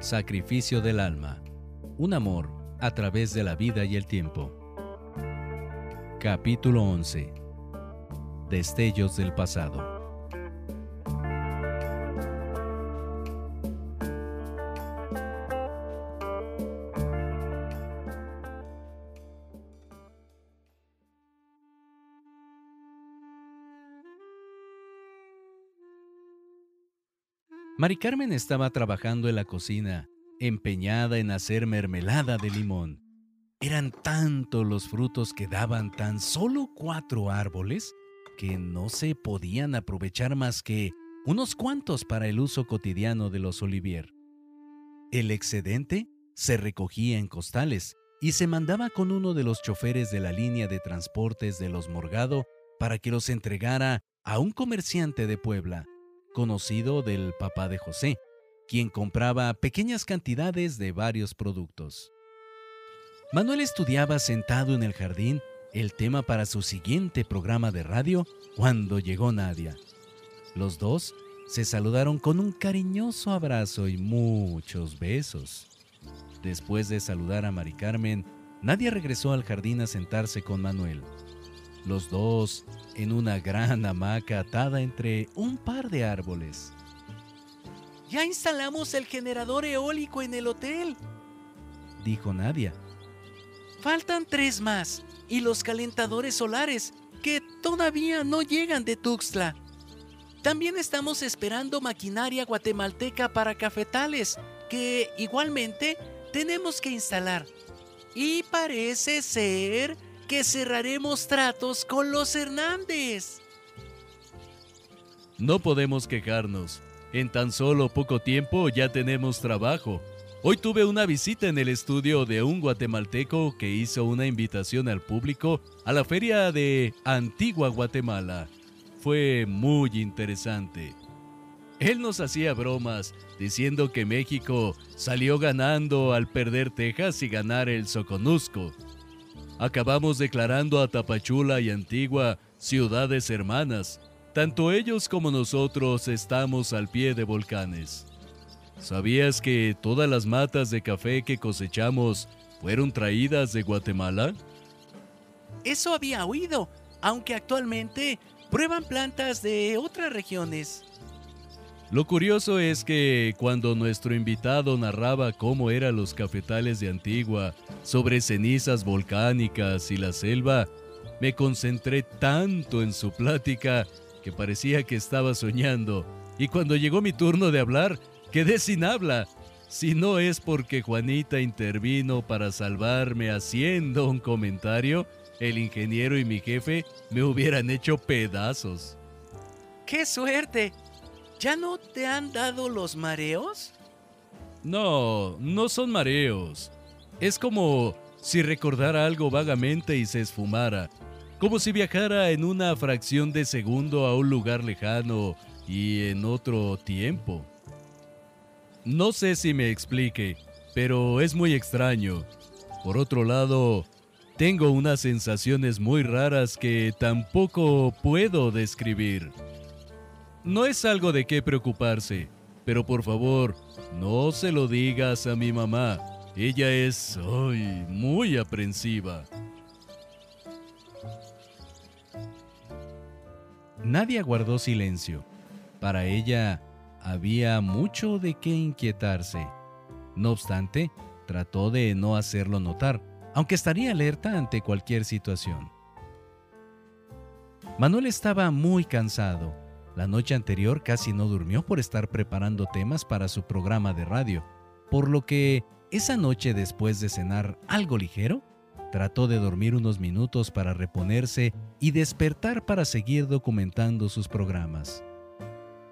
Sacrificio del alma. Un amor a través de la vida y el tiempo. Capítulo 11. Destellos del pasado. Mari Carmen estaba trabajando en la cocina, empeñada en hacer mermelada de limón. Eran tantos los frutos que daban tan solo cuatro árboles que no se podían aprovechar más que unos cuantos para el uso cotidiano de los Olivier. El excedente se recogía en costales y se mandaba con uno de los choferes de la línea de transportes de los Morgado para que los entregara a un comerciante de Puebla conocido del papá de José, quien compraba pequeñas cantidades de varios productos. Manuel estudiaba sentado en el jardín el tema para su siguiente programa de radio cuando llegó Nadia. Los dos se saludaron con un cariñoso abrazo y muchos besos. Después de saludar a Mari Carmen, Nadia regresó al jardín a sentarse con Manuel. Los dos en una gran hamaca atada entre un par de árboles. Ya instalamos el generador eólico en el hotel, dijo Nadia. Faltan tres más y los calentadores solares que todavía no llegan de Tuxtla. También estamos esperando maquinaria guatemalteca para cafetales que igualmente tenemos que instalar. Y parece ser que cerraremos tratos con los Hernández. No podemos quejarnos. En tan solo poco tiempo ya tenemos trabajo. Hoy tuve una visita en el estudio de un guatemalteco que hizo una invitación al público a la feria de Antigua Guatemala. Fue muy interesante. Él nos hacía bromas diciendo que México salió ganando al perder Texas y ganar el Soconusco. Acabamos declarando a Tapachula y Antigua ciudades hermanas. Tanto ellos como nosotros estamos al pie de volcanes. ¿Sabías que todas las matas de café que cosechamos fueron traídas de Guatemala? Eso había oído, aunque actualmente prueban plantas de otras regiones. Lo curioso es que cuando nuestro invitado narraba cómo eran los cafetales de Antigua, sobre cenizas volcánicas y la selva, me concentré tanto en su plática que parecía que estaba soñando, y cuando llegó mi turno de hablar, quedé sin habla. Si no es porque Juanita intervino para salvarme haciendo un comentario, el ingeniero y mi jefe me hubieran hecho pedazos. ¡Qué suerte! ¿Ya no te han dado los mareos? No, no son mareos. Es como si recordara algo vagamente y se esfumara, como si viajara en una fracción de segundo a un lugar lejano y en otro tiempo. No sé si me explique, pero es muy extraño. Por otro lado, tengo unas sensaciones muy raras que tampoco puedo describir. No es algo de qué preocuparse, pero por favor, no se lo digas a mi mamá. Ella es hoy muy aprensiva. Nadie guardó silencio. Para ella había mucho de qué inquietarse. No obstante, trató de no hacerlo notar, aunque estaría alerta ante cualquier situación. Manuel estaba muy cansado la noche anterior casi no durmió por estar preparando temas para su programa de radio, por lo que esa noche después de cenar algo ligero, trató de dormir unos minutos para reponerse y despertar para seguir documentando sus programas.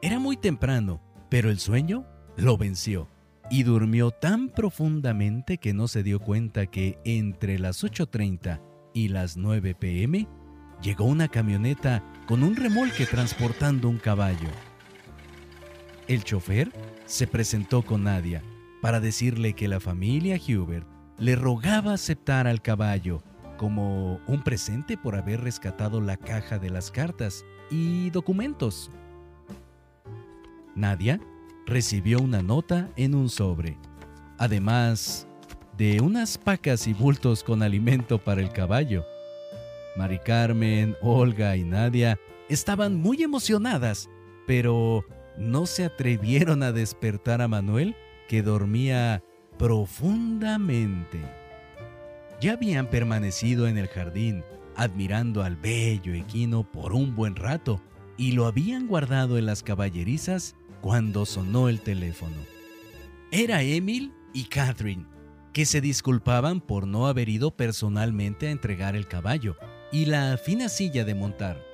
Era muy temprano, pero el sueño lo venció y durmió tan profundamente que no se dio cuenta que entre las 8.30 y las 9 pm llegó una camioneta con un remolque transportando un caballo. El chofer se presentó con Nadia para decirle que la familia Hubert le rogaba aceptar al caballo como un presente por haber rescatado la caja de las cartas y documentos. Nadia recibió una nota en un sobre además de unas pacas y bultos con alimento para el caballo. Mari Carmen, Olga y Nadia estaban muy emocionadas, pero no se atrevieron a despertar a Manuel, que dormía profundamente. Ya habían permanecido en el jardín, admirando al bello equino por un buen rato, y lo habían guardado en las caballerizas cuando sonó el teléfono. Era Emil y Catherine, que se disculpaban por no haber ido personalmente a entregar el caballo y la fina silla de montar,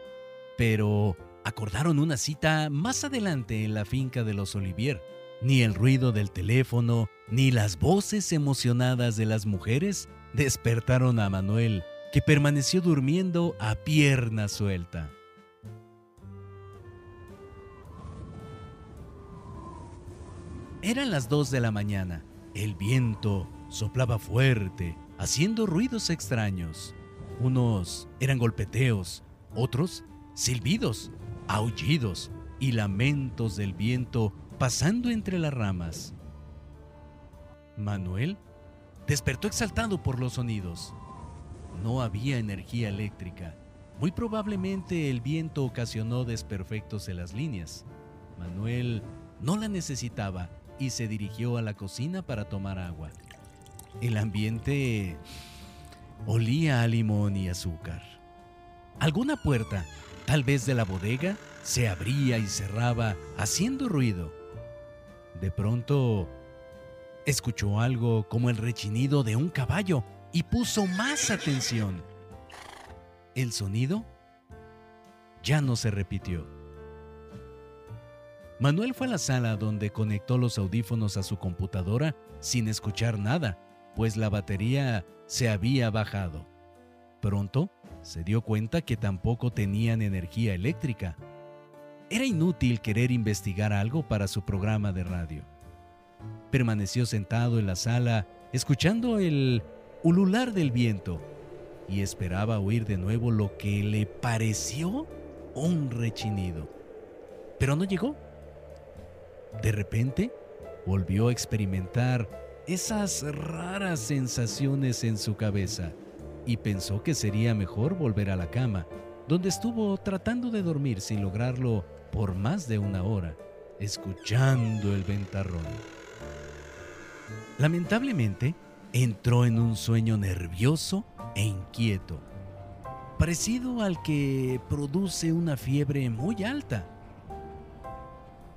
pero acordaron una cita más adelante en la finca de los Olivier. Ni el ruido del teléfono, ni las voces emocionadas de las mujeres despertaron a Manuel, que permaneció durmiendo a pierna suelta. Eran las dos de la mañana. El viento soplaba fuerte, haciendo ruidos extraños. Unos eran golpeteos, otros silbidos, aullidos y lamentos del viento pasando entre las ramas. Manuel despertó exaltado por los sonidos. No había energía eléctrica. Muy probablemente el viento ocasionó desperfectos en las líneas. Manuel no la necesitaba y se dirigió a la cocina para tomar agua. El ambiente olía a limón y azúcar. Alguna puerta, tal vez de la bodega, se abría y cerraba haciendo ruido. De pronto, escuchó algo como el rechinido de un caballo y puso más atención. El sonido ya no se repitió. Manuel fue a la sala donde conectó los audífonos a su computadora sin escuchar nada, pues la batería se había bajado. Pronto se dio cuenta que tampoco tenían energía eléctrica. Era inútil querer investigar algo para su programa de radio. Permaneció sentado en la sala escuchando el ulular del viento y esperaba oír de nuevo lo que le pareció un rechinido. Pero no llegó. De repente, volvió a experimentar esas raras sensaciones en su cabeza y pensó que sería mejor volver a la cama, donde estuvo tratando de dormir sin lograrlo por más de una hora, escuchando el ventarrón. Lamentablemente, entró en un sueño nervioso e inquieto, parecido al que produce una fiebre muy alta.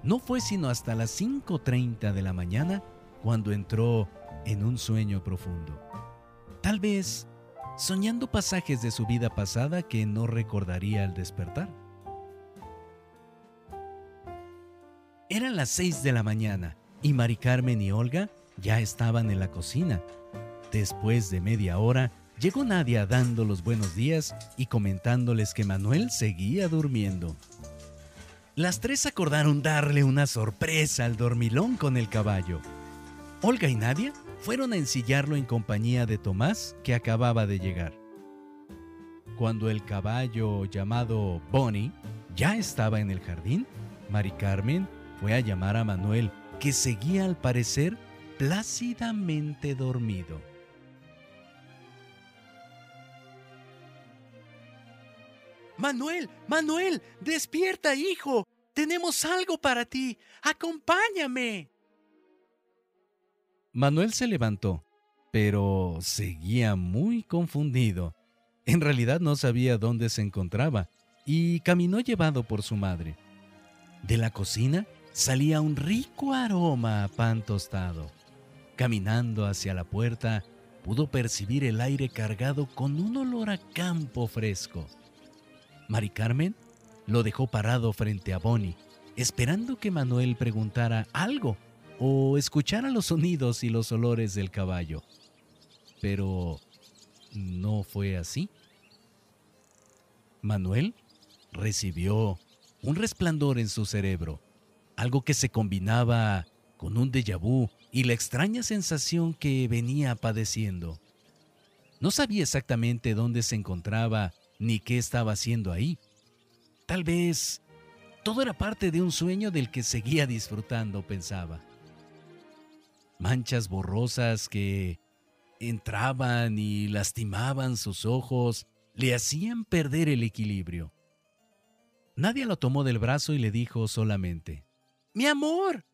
No fue sino hasta las 5.30 de la mañana cuando entró en un sueño profundo. Tal vez soñando pasajes de su vida pasada que no recordaría al despertar. Eran las 6 de la mañana y Mari Carmen y Olga ya estaban en la cocina. Después de media hora, llegó Nadia dando los buenos días y comentándoles que Manuel seguía durmiendo. Las tres acordaron darle una sorpresa al dormilón con el caballo. Olga y Nadia fueron a ensillarlo en compañía de Tomás, que acababa de llegar. Cuando el caballo llamado Bonnie ya estaba en el jardín, Mari Carmen fue a llamar a Manuel, que seguía al parecer plácidamente dormido. Manuel, Manuel, despierta, hijo. Tenemos algo para ti. Acompáñame. Manuel se levantó, pero seguía muy confundido. En realidad no sabía dónde se encontraba y caminó llevado por su madre. De la cocina salía un rico aroma a pan tostado. Caminando hacia la puerta, pudo percibir el aire cargado con un olor a campo fresco. Mari Carmen lo dejó parado frente a Bonnie, esperando que Manuel preguntara algo o escuchara los sonidos y los olores del caballo. Pero no fue así. Manuel recibió un resplandor en su cerebro, algo que se combinaba con un déjà vu y la extraña sensación que venía padeciendo. No sabía exactamente dónde se encontraba ni qué estaba haciendo ahí. Tal vez todo era parte de un sueño del que seguía disfrutando, pensaba. Manchas borrosas que entraban y lastimaban sus ojos, le hacían perder el equilibrio. Nadie lo tomó del brazo y le dijo solamente, Mi amor.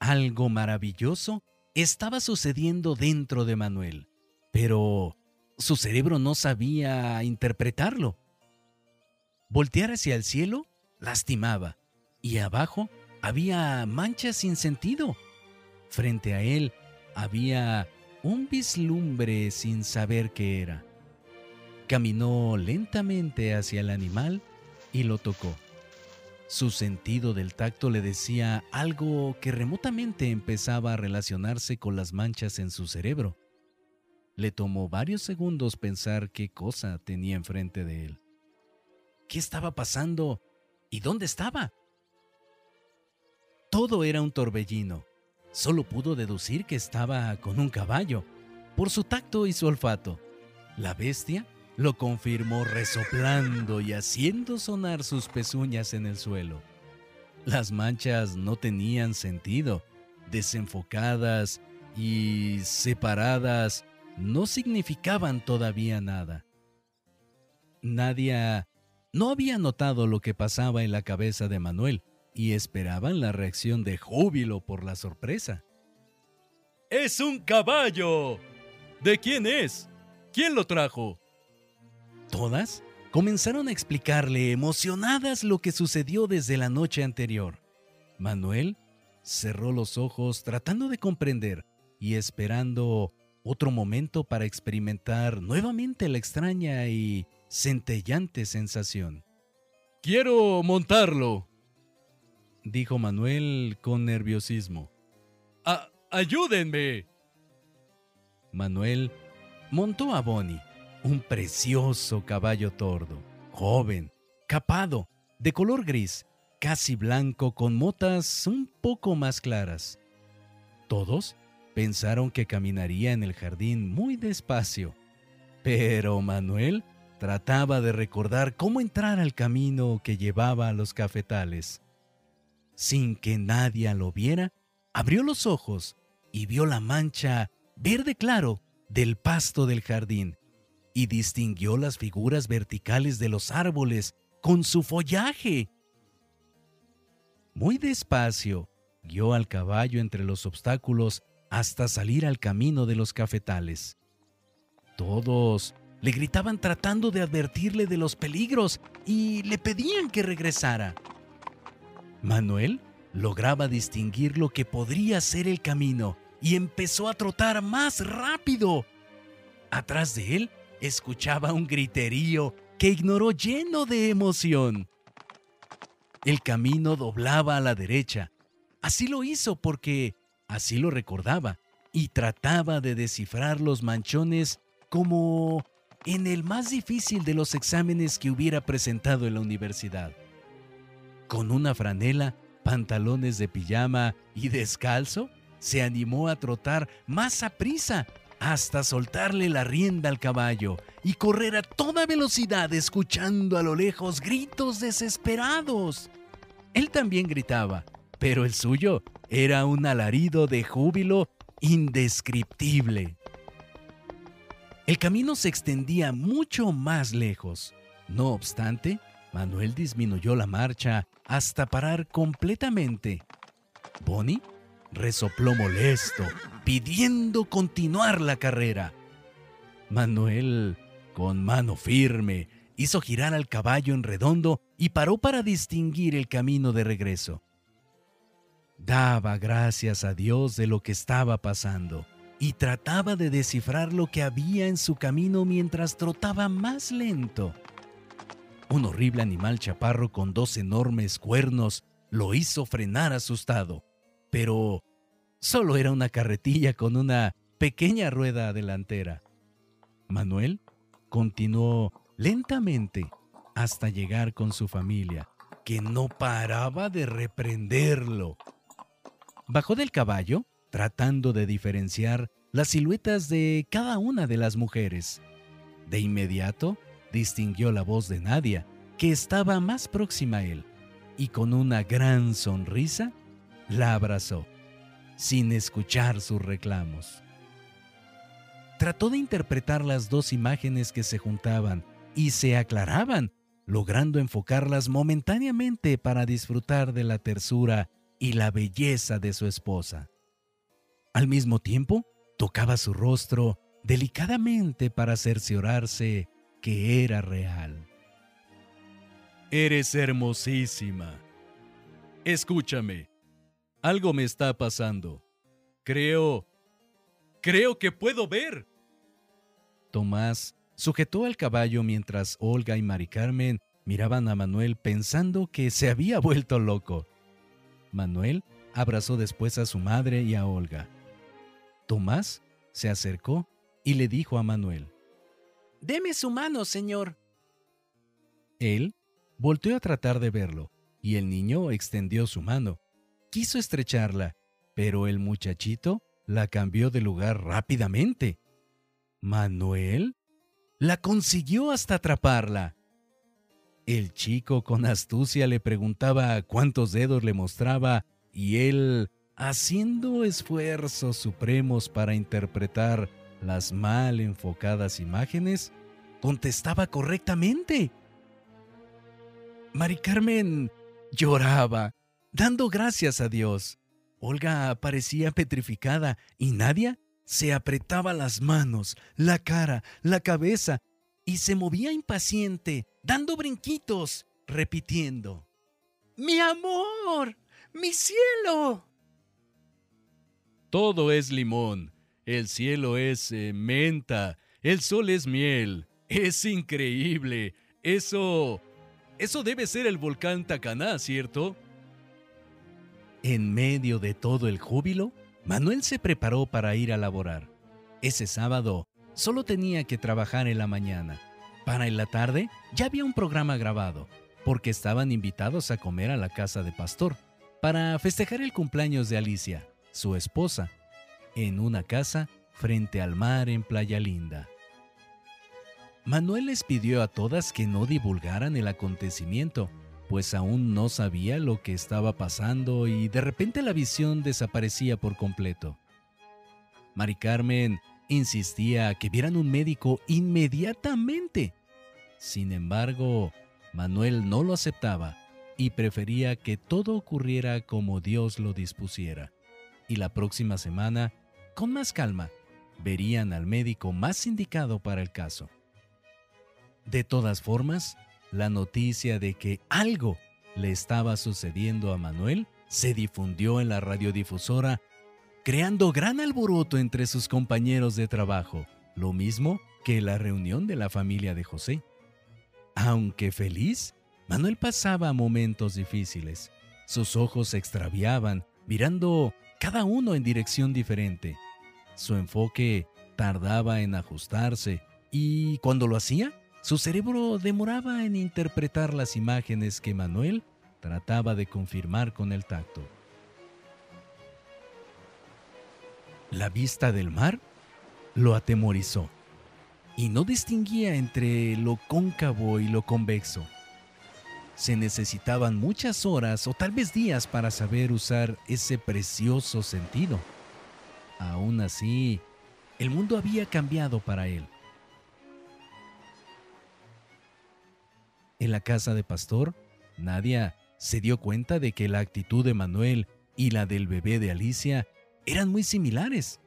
Algo maravilloso estaba sucediendo dentro de Manuel, pero su cerebro no sabía interpretarlo. Voltear hacia el cielo lastimaba y abajo había manchas sin sentido. Frente a él había un vislumbre sin saber qué era. Caminó lentamente hacia el animal y lo tocó. Su sentido del tacto le decía algo que remotamente empezaba a relacionarse con las manchas en su cerebro. Le tomó varios segundos pensar qué cosa tenía enfrente de él. ¿Qué estaba pasando? ¿Y dónde estaba? Todo era un torbellino. Solo pudo deducir que estaba con un caballo, por su tacto y su olfato. La bestia lo confirmó resoplando y haciendo sonar sus pezuñas en el suelo. Las manchas no tenían sentido, desenfocadas y separadas no significaban todavía nada. Nadia no había notado lo que pasaba en la cabeza de Manuel y esperaban la reacción de júbilo por la sorpresa. ¡Es un caballo! ¿De quién es? ¿Quién lo trajo? Todas comenzaron a explicarle emocionadas lo que sucedió desde la noche anterior. Manuel cerró los ojos tratando de comprender y esperando otro momento para experimentar nuevamente la extraña y centellante sensación. Quiero montarlo, dijo Manuel con nerviosismo. ¡Ayúdenme! Manuel montó a Bonnie un precioso caballo tordo, joven, capado, de color gris, casi blanco con motas un poco más claras. Todos pensaron que caminaría en el jardín muy despacio, pero Manuel trataba de recordar cómo entrar al camino que llevaba a los cafetales. Sin que nadie lo viera, abrió los ojos y vio la mancha verde claro del pasto del jardín y distinguió las figuras verticales de los árboles con su follaje. Muy despacio, guió al caballo entre los obstáculos hasta salir al camino de los cafetales. Todos le gritaban tratando de advertirle de los peligros y le pedían que regresara. Manuel lograba distinguir lo que podría ser el camino y empezó a trotar más rápido. Atrás de él escuchaba un griterío que ignoró lleno de emoción. El camino doblaba a la derecha. Así lo hizo porque así lo recordaba y trataba de descifrar los manchones como en el más difícil de los exámenes que hubiera presentado en la universidad. Con una franela, pantalones de pijama y descalzo, se animó a trotar más a prisa hasta soltarle la rienda al caballo y correr a toda velocidad escuchando a lo lejos gritos desesperados. Él también gritaba, pero el suyo era un alarido de júbilo indescriptible. El camino se extendía mucho más lejos. No obstante, Manuel disminuyó la marcha hasta parar completamente. Bonnie resopló molesto, pidiendo continuar la carrera. Manuel, con mano firme, hizo girar al caballo en redondo y paró para distinguir el camino de regreso. Daba gracias a Dios de lo que estaba pasando y trataba de descifrar lo que había en su camino mientras trotaba más lento. Un horrible animal chaparro con dos enormes cuernos lo hizo frenar asustado pero solo era una carretilla con una pequeña rueda delantera. Manuel continuó lentamente hasta llegar con su familia, que no paraba de reprenderlo. Bajó del caballo, tratando de diferenciar las siluetas de cada una de las mujeres. De inmediato, distinguió la voz de Nadia, que estaba más próxima a él, y con una gran sonrisa, la abrazó. sin escuchar sus reclamos. Trató de interpretar las dos imágenes que se juntaban y se aclaraban, logrando enfocarlas momentáneamente para disfrutar de la tersura y la belleza de su esposa. Al mismo tiempo, tocaba su rostro delicadamente para cerciorarse que era real. Eres hermosísima. Escúchame. Algo me está pasando. Creo... Creo que puedo ver. Tomás sujetó al caballo mientras Olga y Mari Carmen miraban a Manuel pensando que se había vuelto loco. Manuel abrazó después a su madre y a Olga. Tomás se acercó y le dijo a Manuel, Deme su mano, señor. Él volteó a tratar de verlo, y el niño extendió su mano. Quiso estrecharla, pero el muchachito la cambió de lugar rápidamente. Manuel la consiguió hasta atraparla. El chico con astucia le preguntaba cuántos dedos le mostraba y él, haciendo esfuerzos supremos para interpretar las mal enfocadas imágenes, contestaba correctamente. Mari Carmen lloraba, dando gracias a Dios. Olga parecía petrificada y Nadia se apretaba las manos, la cara, la cabeza y se movía impaciente, dando brinquitos, repitiendo. ¡Mi amor! ¡Mi cielo! Todo es limón, el cielo es eh, menta, el sol es miel. Es increíble. Eso... Eso debe ser el volcán Tacaná, ¿cierto? En medio de todo el júbilo, Manuel se preparó para ir a laborar. Ese sábado solo tenía que trabajar en la mañana. Para en la tarde ya había un programa grabado, porque estaban invitados a comer a la casa de Pastor, para festejar el cumpleaños de Alicia, su esposa, en una casa frente al mar en Playa Linda. Manuel les pidió a todas que no divulgaran el acontecimiento, pues aún no sabía lo que estaba pasando y de repente la visión desaparecía por completo. Mari Carmen insistía que vieran un médico inmediatamente. Sin embargo, Manuel no lo aceptaba y prefería que todo ocurriera como Dios lo dispusiera. Y la próxima semana, con más calma, verían al médico más indicado para el caso. De todas formas, la noticia de que algo le estaba sucediendo a Manuel se difundió en la radiodifusora, creando gran alboroto entre sus compañeros de trabajo, lo mismo que la reunión de la familia de José. Aunque feliz, Manuel pasaba momentos difíciles. Sus ojos se extraviaban, mirando cada uno en dirección diferente. Su enfoque tardaba en ajustarse y cuando lo hacía, su cerebro demoraba en interpretar las imágenes que Manuel trataba de confirmar con el tacto. La vista del mar lo atemorizó y no distinguía entre lo cóncavo y lo convexo. Se necesitaban muchas horas o tal vez días para saber usar ese precioso sentido. Aún así, el mundo había cambiado para él. En la casa de Pastor, Nadia se dio cuenta de que la actitud de Manuel y la del bebé de Alicia eran muy similares.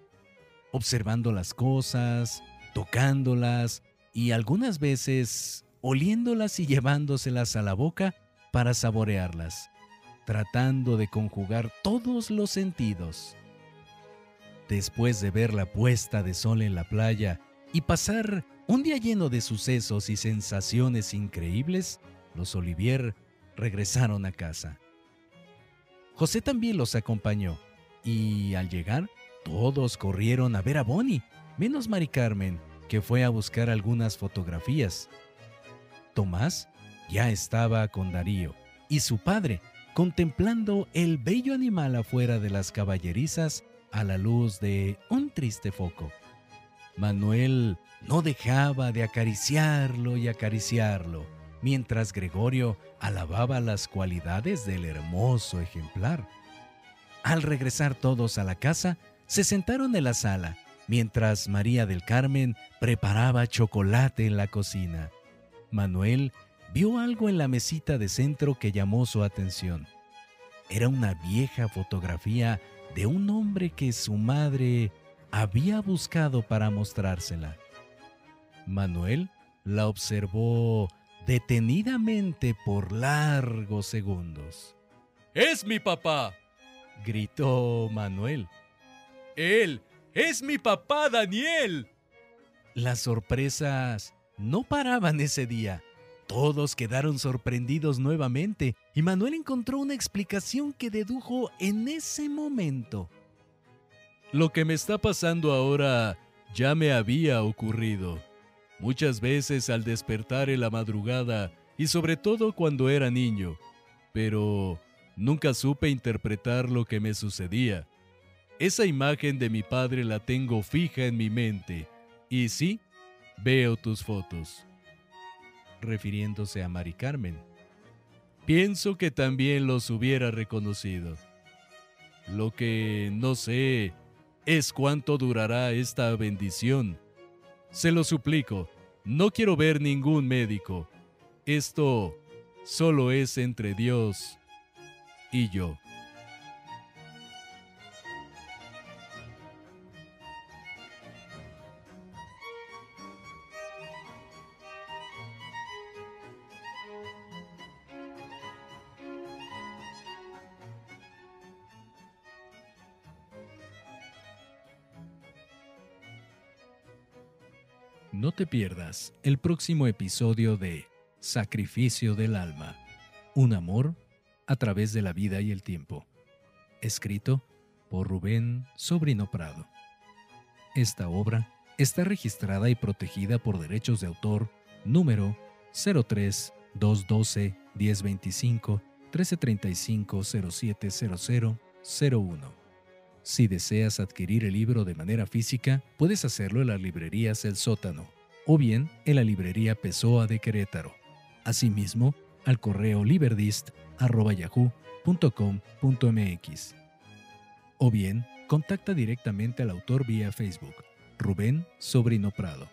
Observando las cosas, tocándolas y algunas veces oliéndolas y llevándoselas a la boca para saborearlas, tratando de conjugar todos los sentidos. Después de ver la puesta de sol en la playa y pasar un día lleno de sucesos y sensaciones increíbles, los Olivier regresaron a casa. José también los acompañó y al llegar todos corrieron a ver a Bonnie, menos Mari Carmen, que fue a buscar algunas fotografías. Tomás ya estaba con Darío y su padre contemplando el bello animal afuera de las caballerizas a la luz de un triste foco. Manuel no dejaba de acariciarlo y acariciarlo, mientras Gregorio alababa las cualidades del hermoso ejemplar. Al regresar todos a la casa, se sentaron en la sala, mientras María del Carmen preparaba chocolate en la cocina. Manuel vio algo en la mesita de centro que llamó su atención. Era una vieja fotografía de un hombre que su madre había buscado para mostrársela. Manuel la observó detenidamente por largos segundos. ¡Es mi papá! gritó Manuel. ¡Él es mi papá Daniel! Las sorpresas no paraban ese día. Todos quedaron sorprendidos nuevamente y Manuel encontró una explicación que dedujo en ese momento. Lo que me está pasando ahora ya me había ocurrido. Muchas veces al despertar en la madrugada y sobre todo cuando era niño, pero nunca supe interpretar lo que me sucedía. Esa imagen de mi padre la tengo fija en mi mente y sí, veo tus fotos refiriéndose a Mari Carmen. Pienso que también los hubiera reconocido. Lo que no sé es cuánto durará esta bendición. Se lo suplico, no quiero ver ningún médico. Esto solo es entre Dios y yo. Pierdas el próximo episodio de Sacrificio del Alma, un amor a través de la vida y el tiempo, escrito por Rubén Sobrino Prado. Esta obra está registrada y protegida por derechos de autor número 03 212 1025 1335 0700 01. Si deseas adquirir el libro de manera física, puedes hacerlo en las librerías El Sótano o bien en la librería Pessoa de Querétaro. Asimismo, al correo liberdist.yahoo.com.mx. O bien, contacta directamente al autor vía Facebook, Rubén Sobrino Prado.